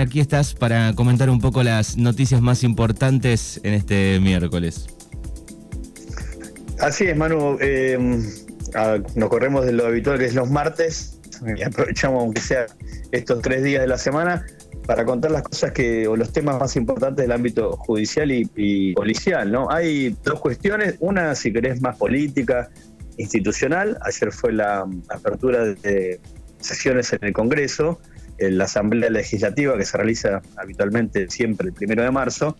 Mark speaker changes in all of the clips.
Speaker 1: aquí estás para comentar un poco las noticias más importantes en este miércoles.
Speaker 2: Así es, Manu. Eh, nos corremos de lo habitual que es los martes y aprovechamos, aunque sea estos tres días de la semana, para contar las cosas que, o los temas más importantes del ámbito judicial y, policial, ¿no? Hay dos cuestiones, una, si querés, más política, institucional. Ayer fue la apertura de sesiones en el Congreso, la Asamblea Legislativa que se realiza habitualmente siempre el primero de marzo,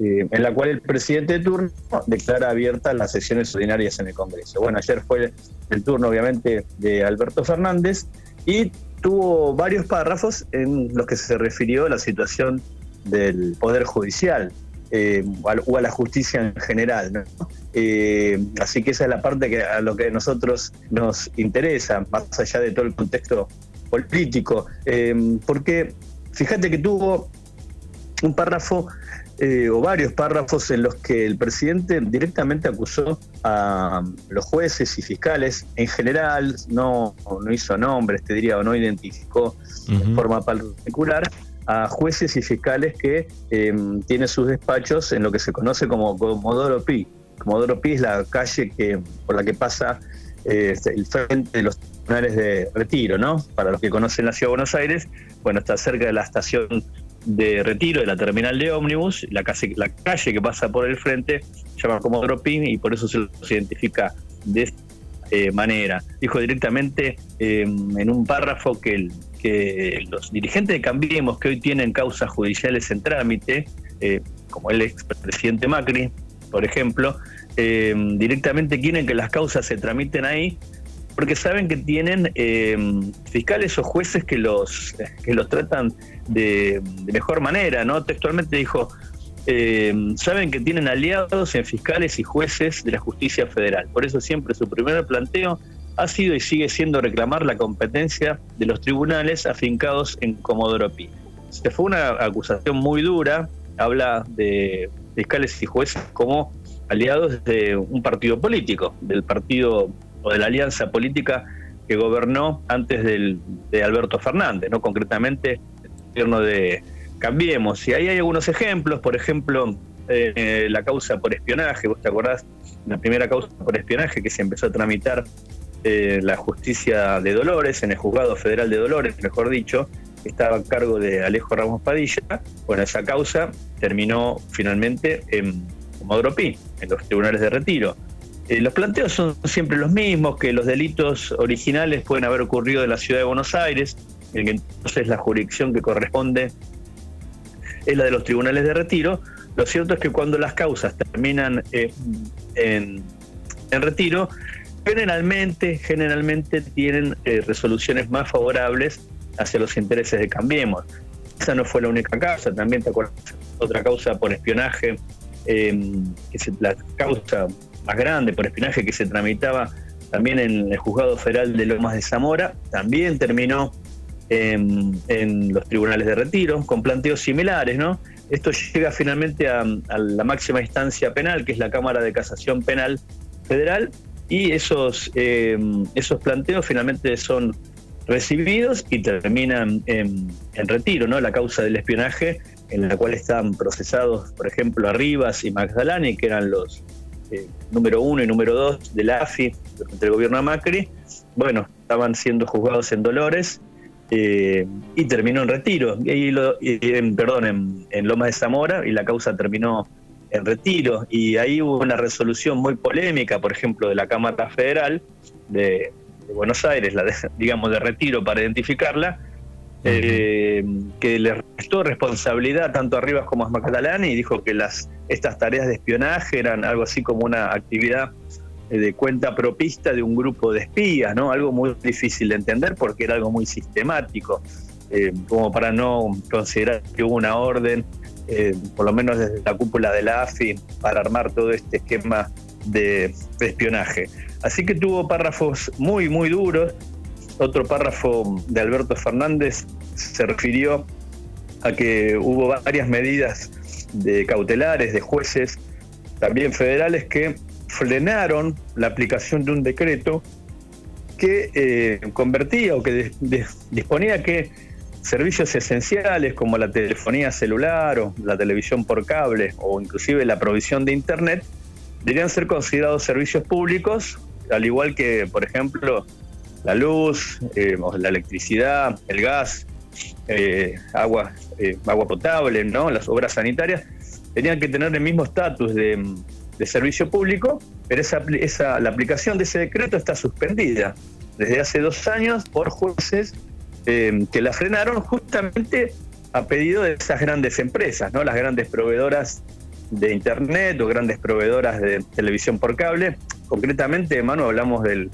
Speaker 2: eh, en la cual el presidente de turno declara abiertas las sesiones ordinarias en el Congreso. Bueno, ayer fue el turno, obviamente, de Alberto Fernández y tuvo varios párrafos en los que se refirió a la situación del Poder Judicial eh, o a la justicia en general. Eh, así que esa es la parte que a lo que a nosotros nos interesa, más allá de todo el contexto político, porque fíjate que tuvo un párrafo eh, o varios párrafos en los que el presidente directamente acusó a los jueces y fiscales en general, no, no hizo nombres, te diría, o no identificó de forma particular a jueces y fiscales que em, tienen sus despachos en lo que se conoce como Comodoro Pi. Comodoro Pi es la calle que, por la que pasa eh, el frente de los tribunales de retiro, ¿no? Para los que conocen la ciudad de Buenos Aires, bueno, está cerca de la estación de retiro de la terminal de ómnibus, la calle, la calle que pasa por el frente se llama como Dropin y por eso se los identifica de esta eh, manera. Dijo directamente em, en un párrafo que, que los dirigentes de Cambiemos que hoy tienen causas judiciales en trámite, eh, como el expresidente Macri, por ejemplo, em, directamente quieren que las causas se tramiten ahí porque saben que tienen em, fiscales o jueces que los, que los tratan de, mejor manera, ¿no? Textualmente dijo, em, saben que tienen aliados en fiscales y jueces de la justicia federal. Por eso siempre su primer planteo ha sido y sigue siendo reclamar la competencia de los tribunales afincados en Comodoro Pi. Se fue una acusación muy dura, habla de fiscales y jueces como aliados de un partido político, del partido o de la alianza política que gobernó antes del, de Alberto Fernández, no concretamente el gobierno de Cambiemos. Y ahí hay algunos ejemplos, por ejemplo, eh, la causa por espionaje, vos te acordás, la primera causa por espionaje que se empezó a tramitar eh, la justicia de Dolores, en el juzgado federal de Dolores, mejor dicho, estaba a cargo de Alejo Ramos Padilla. Bueno, esa causa terminó finalmente en Modropi, en los tribunales de retiro. Eh, los planteos son siempre los mismos, que los delitos originales pueden haber ocurrido en la ciudad de Buenos Aires, en que entonces la jurisdicción que corresponde es la de los tribunales de retiro. Lo cierto es que cuando las causas terminan eh, en, retiro, generalmente, generalmente tienen eh, resoluciones más favorables hacia los intereses de Cambiemos. Esa no fue la única causa, también te acuerdas, otra causa por espionaje, que es la causa más grande por espionaje que se tramitaba también en el juzgado federal de Lomas de Zamora, también terminó en, los tribunales de retiro, con planteos similares, ¿no? Esto llega finalmente a, la máxima instancia penal, que es la Cámara de Casación Penal Federal, y esos, em, esos planteos finalmente son recibidos y terminan en, en, retiro, ¿no? La causa del espionaje, en la cual están procesados, por ejemplo, Arribas y Magdalani, que eran los, eh, número uno y número dos de la AFI durante el gobierno de Macri, bueno, estaban siendo juzgados en Dolores eh, y terminó en retiro, y, en, perdón, en, Lomas de Zamora y la causa terminó en retiro. Y ahí hubo una resolución muy polémica, por ejemplo, de la Cámara Federal de, Buenos Aires, la digamos de retiro para identificarla, eh, que le restó responsabilidad tanto a Rivas como a Macalani y dijo que las, estas tareas de espionaje eran algo así como una actividad eh, de cuenta propista de un grupo de espías, ¿no? Algo muy difícil de entender porque era algo muy sistemático, eh, como para no considerar que hubo una orden, por lo menos desde la cúpula de la AFI, para armar todo este esquema de espionaje. Así que tuvo párrafos muy, muy duros otro párrafo de Alberto Fernández se refirió a que hubo varias medidas de cautelares de jueces, también federales, que frenaron la aplicación de un decreto que eh, convertía o que disponía que servicios esenciales como la telefonía celular o la televisión por cable o inclusive la provisión de Internet deberían ser considerados servicios públicos, al igual que, por ejemplo, la luz, eh, la electricidad, el gas, eh, agua, eh, agua potable, ¿no? las obras sanitarias, tenían que tener el mismo estatus de, servicio público, pero esa, la aplicación de ese decreto está suspendida desde hace dos años por jueces que la frenaron justamente a pedido de esas grandes empresas, ¿no? las grandes proveedoras de Internet o grandes proveedoras de televisión por cable. Concretamente, Manu, hablamos del,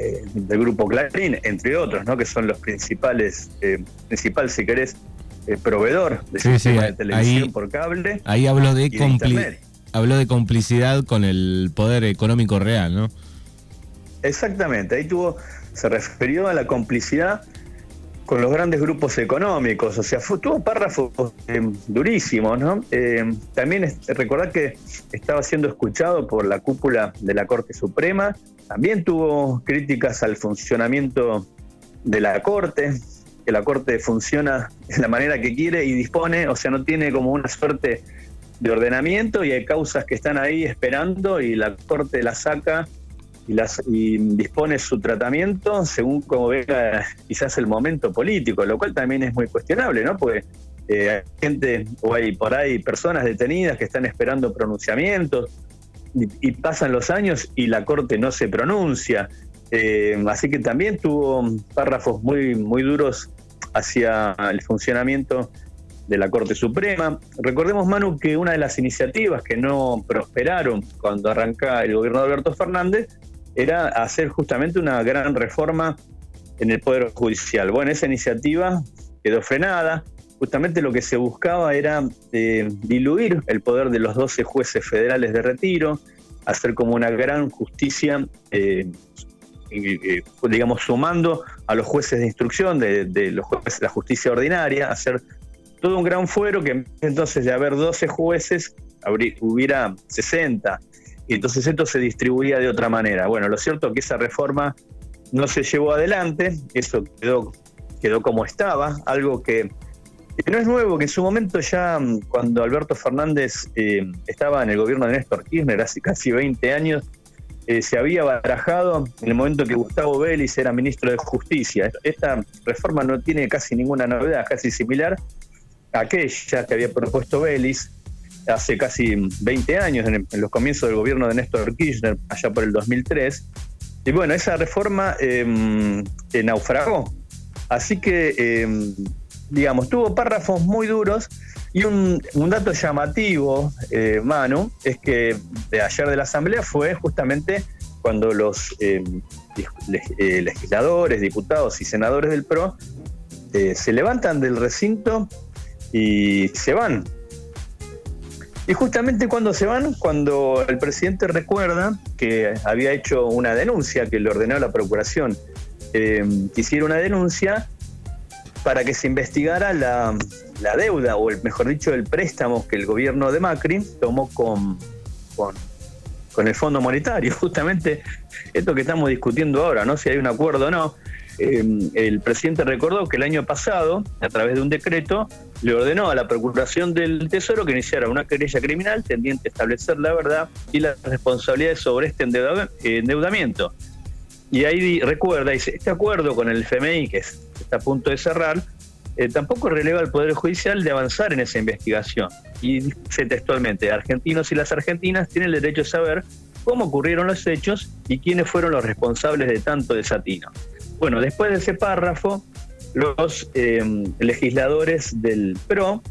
Speaker 2: eh, del grupo Clarín, entre otros, ¿no? que son los principales, eh, principal, si querés, eh, proveedor de sistema de televisión por cable.
Speaker 1: Ahí habló de, habló de complicidad con el poder económico real, ¿no?
Speaker 2: Exactamente, ahí tuvo, se refirió a la complicidad con los grandes grupos económicos, o sea, tuvo párrafos eh, durísimos, ¿no? Eh, también es, recordar que estaba siendo escuchado por la cúpula de la Corte Suprema, también tuvo críticas al funcionamiento de la Corte, que la Corte funciona de la manera que quiere y dispone, o sea, no tiene como una suerte de ordenamiento y hay causas que están ahí esperando y la Corte las saca y, dispone su tratamiento según como venga quizás el momento político, lo cual también es muy cuestionable, ¿no? Porque eh, hay gente o hay por ahí personas detenidas que están esperando pronunciamientos y, pasan los años y la Corte no se pronuncia. Eh, así que también tuvo párrafos muy, muy duros hacia el funcionamiento de la Corte Suprema. Recordemos, Manu, que una de las iniciativas que no prosperaron cuando arranca el gobierno de Alberto Fernández era hacer justamente una gran reforma en el Poder Judicial. Bueno, esa iniciativa quedó frenada. Justamente lo que se buscaba era eh, diluir el poder de los 12 jueces federales de retiro, hacer como una gran justicia, eh, digamos, sumando a los jueces de instrucción, de, los jueces de la justicia ordinaria, hacer todo un gran fuero que entonces de haber 12 jueces hubiera 60 y entonces esto se distribuía de otra manera. Bueno, lo cierto es que esa reforma no se llevó adelante, eso quedó, quedó como estaba, algo que, no es nuevo, que en su momento ya mm, cuando Alberto Fernández eh, estaba en el gobierno de Néstor Kirchner hace casi 20 años, eh, se había barajado en el momento que Gustavo Vélez era ministro de Justicia. Esta reforma no tiene casi ninguna novedad, casi similar a aquella que había propuesto Vélez, hace casi 20 años, en, los comienzos del gobierno de Néstor Kirchner, allá por el 2003. Y bueno, esa reforma em, eh, naufragó. Así que, em, digamos, tuvo párrafos muy duros. Y un, dato llamativo, eh, Manu, es que de ayer de la Asamblea fue justamente cuando los em, eh, legisladores, diputados y senadores del PRO se levantan del recinto y se van y justamente cuando se van, cuando el presidente recuerda que había hecho una denuncia, que le ordenó a la Procuración eh, que hiciera una denuncia para que se investigara la, deuda, o el, mejor dicho, el préstamo que el gobierno de Macri tomó con, con, con el Fondo Monetario. Justamente esto que estamos discutiendo ahora, ¿no? Si hay un acuerdo o no. Eh, el presidente recordó que el año pasado, a través de un decreto, le ordenó a la Procuración del Tesoro que iniciara una querella criminal tendiente a establecer la verdad y las responsabilidades sobre este endeudamiento. Y ahí recuerda, dice, este acuerdo con el FMI, que está a punto de cerrar, eh, tampoco releva al Poder Judicial de avanzar en esa investigación. Y dice textualmente, argentinos y las argentinas tienen el derecho a saber cómo ocurrieron los hechos y quiénes fueron los responsables de tanto desatino. Bueno, después de ese párrafo, los eh, legisladores del PRO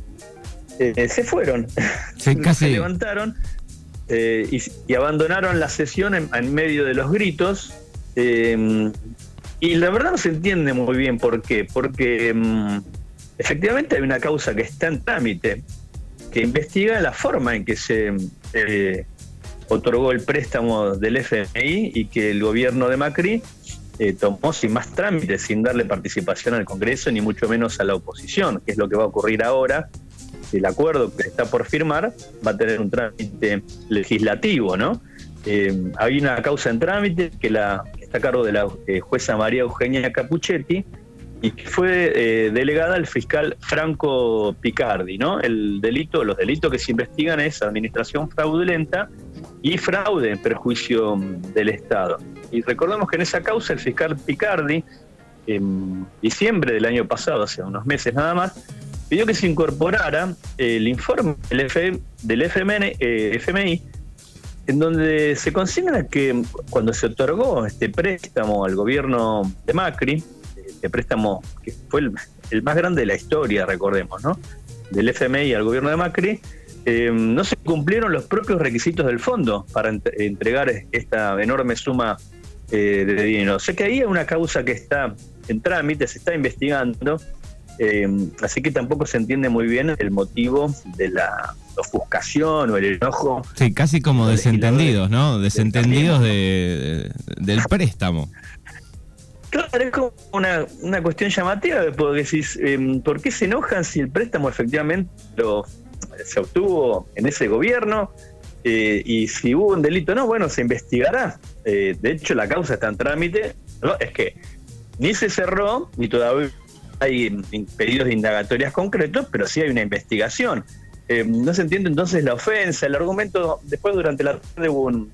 Speaker 2: eh, se fueron, se levantaron eh, y, abandonaron la sesión en, medio de los gritos. y la verdad no se entiende muy bien por qué, porque mm, efectivamente hay una causa que está en trámite, que investiga la forma en que se otorgó el préstamo del FMI y que el gobierno de Macri eh, tomó sin más trámites, sin darle participación al Congreso, ni mucho menos a la oposición, que es lo que va a ocurrir ahora. El acuerdo que está por firmar va a tener un trámite legislativo, ¿no? Eh, hay una causa en trámite que la, está a cargo de la eh, jueza María Eugenia Capuchetti y que fue delegada al fiscal Franco Picardi, ¿no? El delito, los delitos que se investigan es administración fraudulenta y fraude en perjuicio del Estado. Y recordemos que en esa causa el fiscal Picardi, en diciembre del año pasado, hace unos meses nada más, pidió que se incorporara el informe del, FMI en donde se consigna que cuando se otorgó este préstamo al gobierno de Macri, este préstamo que fue el, más grande de la historia, recordemos, ¿no? Del FMI al gobierno de Macri, eh, no se cumplieron los propios requisitos del fondo para entregar esta enorme suma eh, de dinero. Sé que ahí hay una causa que está en trámite, se está investigando, eh, así que tampoco se entiende muy bien el motivo de la ofuscación o el enojo.
Speaker 1: Sí, casi como desentendidos, ¿no? Desentendidos de, del préstamo.
Speaker 2: Claro, es como una, una cuestión llamativa, porque decís, em, ¿por qué se enojan si el préstamo efectivamente lo, se obtuvo en ese gobierno? Eh, y si hubo un delito, no, bueno, se investigará. Eh, de hecho, la causa está en trámite. Es que ni se cerró, ni todavía hay pedidos de indagatorias concretos, pero sí hay una investigación. Eh, no se entiende entonces la ofensa, el argumento, después durante la tarde hubo un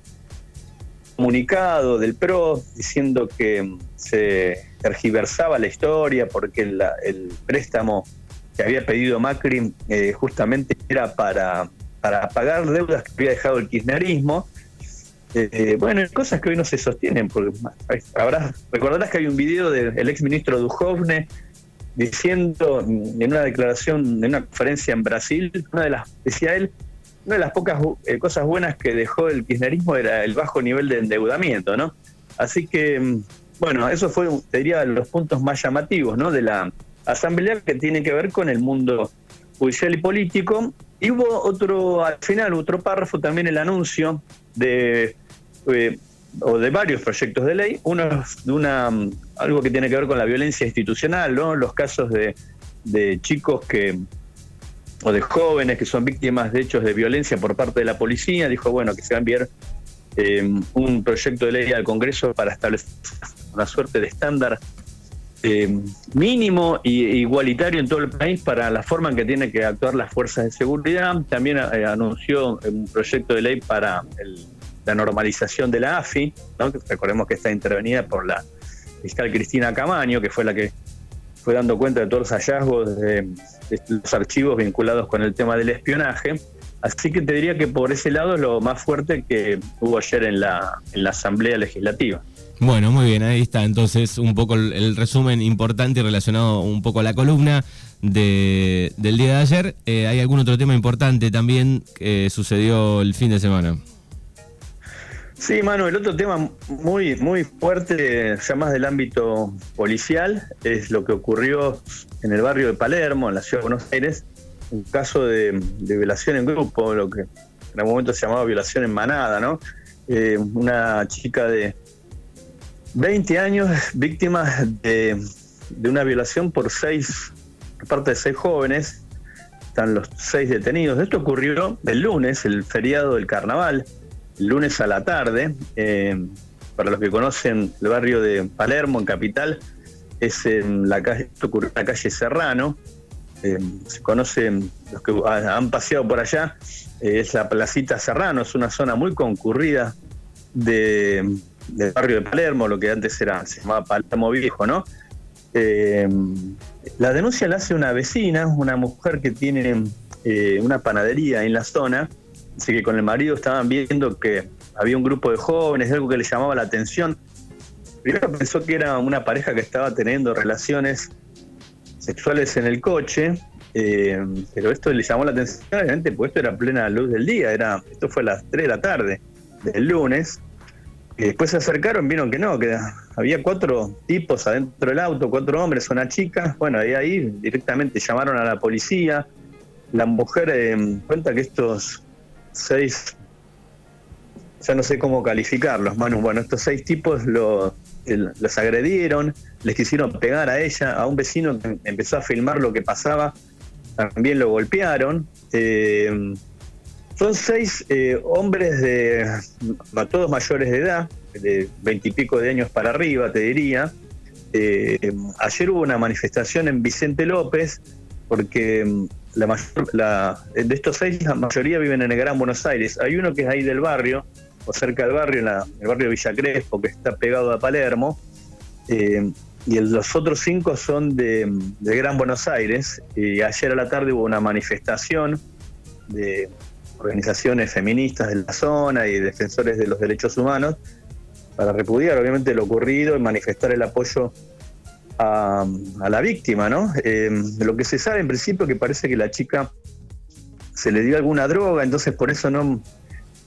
Speaker 2: comunicado del PRO diciendo que se tergiversaba la historia porque el préstamo que había pedido Macri eh, justamente era para, para pagar deudas que había dejado el kirchnerismo. Eh, bueno, cosas que hoy no se sostienen, porque recordarás que hay un video del ex ministro Duhovne diciendo en una declaración, en una conferencia en Brasil, una de las, decía él, una de las pocas eh, cosas buenas que dejó el kirchnerismo era el bajo nivel de endeudamiento, ¿no? Así que, mm, bueno, eso fue, te diría, los puntos más llamativos, ¿no? De la asamblea que tiene que ver con el mundo judicial y político. Y hubo otro, al final, otro párrafo también el anuncio de eh, o de varios proyectos de ley, uno de una algo que tiene que ver con la violencia institucional, ¿no? Los casos de, chicos que o de jóvenes que son víctimas de hechos de violencia por parte de la policía, dijo bueno que se va a enviar em, un proyecto de ley al Congreso para establecer una suerte de estándar em, mínimo e igualitario en todo el país para la forma en que tienen que actuar las fuerzas de seguridad. También eh, anunció un proyecto de ley para el la normalización de la AFI, recordemos que está intervenida por la fiscal Cristina Camaño, que fue la que fue dando cuenta de todos los hallazgos de, los archivos vinculados con el tema del espionaje. Así que te diría que por ese lado es lo más fuerte que hubo ayer en la, en la Asamblea Legislativa.
Speaker 1: Bueno, muy bien, ahí está entonces un poco el, resumen importante y relacionado un poco a la columna de, del día de ayer. Eh, ¿Hay algún otro tema importante también que sucedió el fin de semana?
Speaker 2: Sí, Manu, el otro tema muy, muy fuerte, ya más del ámbito policial, es lo que ocurrió en el barrio de Palermo, en la ciudad de Buenos Aires, un caso de, violación en grupo, lo que en algún momento se llamaba violación en manada, ¿no? Eh, una chica de 20 años, víctima de, una violación por seis, parte de seis jóvenes, están los seis detenidos. Esto ocurrió el lunes, el feriado del carnaval lunes a la tarde. Eh, para los que conocen el barrio de Palermo, en Capital, es en la calle, la calle Serrano. Eh, se conocen los que han paseado por allá, eh, es la Placita Serrano, es una zona muy concurrida de, del barrio de Palermo, lo que antes era, se llamaba Palermo Viejo, ¿no? la denuncia la hace una vecina, una mujer que tiene una panadería en la zona, Así que con el marido estaban viendo que había un grupo de jóvenes, algo que le llamaba la atención. Primero pensó que era una pareja que estaba teniendo relaciones sexuales en el coche, eh, pero esto le llamó la atención, obviamente, porque esto era plena luz del día, era, esto fue a las 3 de la tarde del lunes. Después se acercaron, vieron que no, que había cuatro tipos adentro del auto, cuatro hombres, una chica. Bueno, ahí, ahí directamente llamaron a la policía. La mujer eh, cuenta que estos seis, ya no sé cómo calificarlos, Manu. Bueno, estos seis tipos los agredieron, les quisieron pegar a ella, a un vecino que empezó a filmar lo que pasaba, también lo golpearon. Eh, son seis eh, hombres de todos mayores de edad, de veintipico de años para arriba, te diría. Eh, ayer hubo una manifestación en Vicente López, porque mm, la mayor, de estos seis, la mayoría viven en el Gran Buenos Aires. Hay uno que es ahí del barrio, o cerca del barrio, en, el barrio de Villa Crespo, que está pegado a Palermo. Eh, y los otros cinco son de, Gran Buenos Aires. Y ayer a la tarde hubo una manifestación de organizaciones feministas de la zona y defensores de los derechos humanos para repudiar obviamente lo ocurrido y manifestar el apoyo a, la víctima, ¿no? Eh, lo que se sabe en principio que parece que la chica se le dio alguna droga, entonces por eso no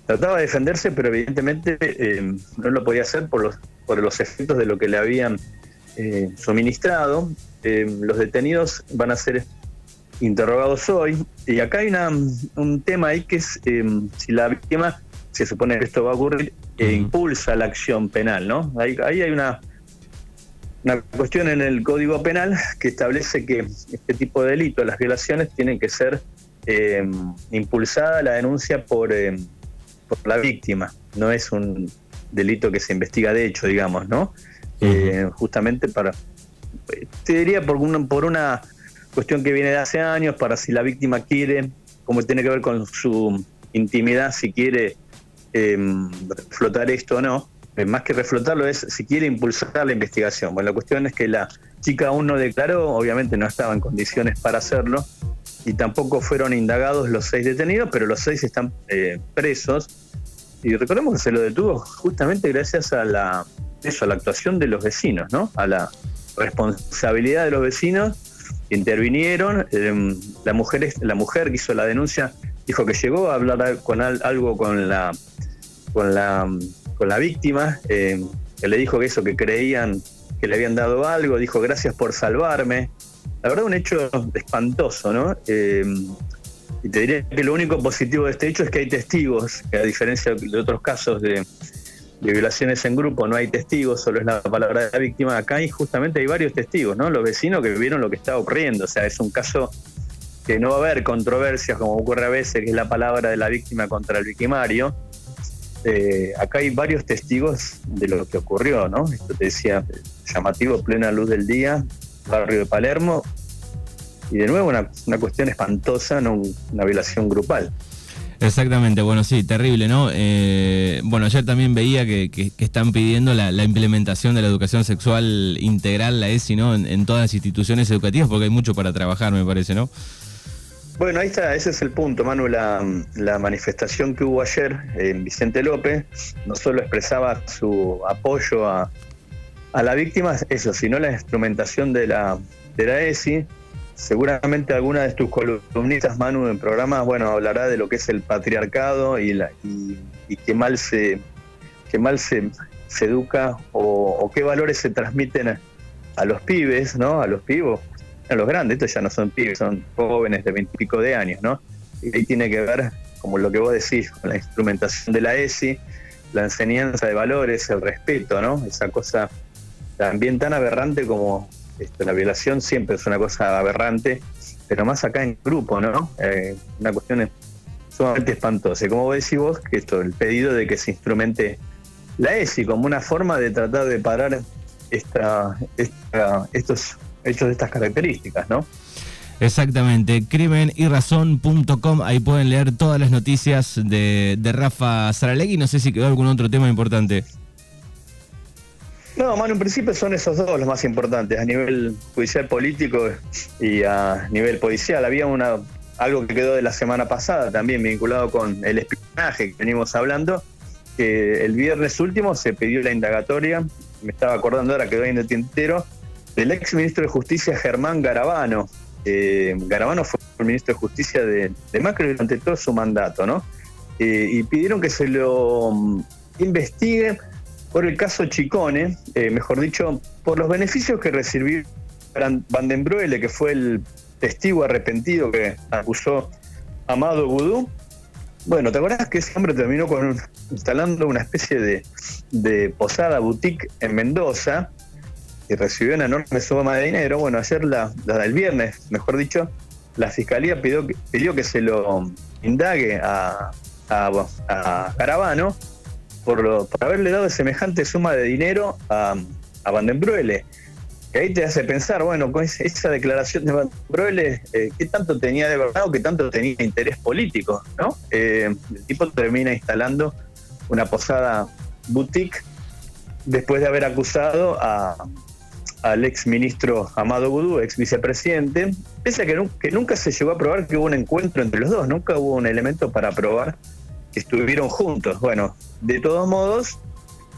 Speaker 2: trataba de defenderse, pero evidentemente eh, no lo podía hacer por los, por los efectos de lo que le habían eh, suministrado. los detenidos van a ser interrogados hoy y acá hay una, un tema ahí que es si la víctima se supone que esto va a ocurrir, e impulsa la acción penal, ¿no? Ahí, ahí hay una, una cuestión en el Código Penal que establece que este tipo de delitos, las violaciones, tienen que ser eh, impulsada la denuncia por, eh, por la víctima. No es un delito que se investiga de hecho, digamos, ¿no? Eh, justamente para, te diría por una, por una cuestión que viene de hace años, para si la víctima quiere, como tiene que ver con su intimidad, si quiere Em, reflotar esto o no, eh, más que reflotarlo es si quiere impulsar la investigación. Bueno, la cuestión es que la chica aún no declaró, obviamente no estaba en condiciones para hacerlo, y tampoco fueron indagados los seis detenidos, pero los seis están eh, presos. Y recordemos que se lo detuvo justamente gracias a la, eso, a la actuación de los vecinos, ¿no? A la responsabilidad de los vecinos intervinieron. Em, la, mujer, la mujer que hizo la denuncia dijo que llegó a hablar con algo con la con la, con la víctima, eh, que le dijo que eso, que creían que le habían dado algo, dijo gracias por salvarme. La verdad, un hecho espantoso, ¿no? Eh, y te diría que lo único positivo de este hecho es que hay testigos, a diferencia de otros casos de, de violaciones en grupo no hay testigos, solo es la palabra de la víctima. Acá hay justamente hay varios testigos, ¿no? Los vecinos que vieron lo que estaba ocurriendo. O sea, es un caso que no va a haber controversias como ocurre a veces, que es la palabra de la víctima contra el victimario, eh, acá hay varios testigos de lo que ocurrió, ¿no? Esto te decía, llamativo, plena luz del día, barrio de Palermo, y de nuevo una, cuestión espantosa, ¿no? una violación grupal.
Speaker 1: Exactamente, bueno, sí, terrible, ¿no? Eh, bueno, ayer también veía que, están pidiendo la, implementación de la educación sexual integral, la ESI, ¿no? En, todas las instituciones educativas, porque hay mucho para trabajar, me parece, ¿no?
Speaker 2: Bueno, ahí está, ese es el punto, Manu. La, manifestación que hubo ayer en Vicente López no solo expresaba su apoyo a, la víctima, eso, sino la instrumentación de la, de la ESI. Seguramente alguna de tus columnistas, Manu, en programas, bueno, hablará de lo que es el patriarcado y, la, y, qué mal se qué mal se, se educa o, qué valores se transmiten a, a los pibes, ¿no? A los pibos los grandes, estos ya no son pibes, son jóvenes de veintipico de años, ¿no? Y ahí tiene que ver, como lo que vos decís, con la instrumentación de la ESI, la enseñanza de valores, el respeto, ¿no? Esa cosa también tan aberrante como esto, la violación siempre es una cosa aberrante, pero más acá en grupo, ¿no? Eh, una cuestión sumamente espantosa. Como decís vos, que esto, el pedido de que se instrumente la ESI como una forma de tratar de parar esta, esta, estos hechos de estas características, ¿no?
Speaker 1: Exactamente, crimen y razón.com, ahí pueden leer todas las noticias de, de Rafa Saralegui. No sé si quedó algún otro tema importante.
Speaker 2: No, mano, en principio son esos dos los más importantes, a nivel judicial político y a nivel policial. Había una algo que quedó de la semana pasada también vinculado con el espionaje que venimos hablando, que el viernes último se pidió la indagatoria, me estaba acordando ahora, quedó ahí en el tintero, del ex ministro de Justicia Germán Garabano. Eh, Garabano fue el ministro de Justicia de, Macri durante todo su mandato, ¿no? Eh, y pidieron que se lo mm, investigue por el caso Chicone, eh, mejor dicho, por los beneficios que recibió Van den Bruele, que fue el testigo arrepentido que acusó a Amado Vudú. Bueno, ¿te acordás que ese hombre terminó con instalando una especie de, posada boutique en Mendoza? y recibió una enorme suma de dinero. Bueno, ayer, la, del viernes, mejor dicho, la fiscalía pidió, que se lo indague a, a, Caravano por, por, haberle dado semejante suma de dinero a, a Vandenbruele. que ahí te hace pensar, bueno, con esa declaración de Van Broele, eh, ¿qué tanto tenía de verdad o qué tanto tenía interés político? ¿no? Eh, el tipo termina instalando una posada boutique después de haber acusado al ex ministro Amado Gudú, ex vicepresidente, pese a que, que, nunca se llegó a probar que hubo un encuentro entre los dos, nunca hubo un elemento para probar estuvieron juntos. Bueno, de todos modos,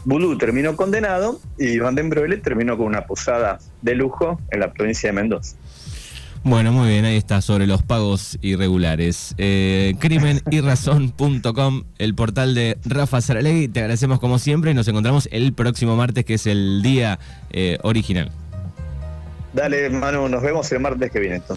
Speaker 2: Vudú terminó condenado y Van den Broele terminó con una posada de lujo en la provincia de Mendoza.
Speaker 1: Bueno, muy bien, ahí está sobre los pagos irregulares. Eh, crimenyrrazón.com, el portal de Rafa Saralegui. Te agradecemos como siempre y nos encontramos el próximo martes, que es el día eh, original.
Speaker 2: Dale, Manu, nos vemos el martes que viene entonces.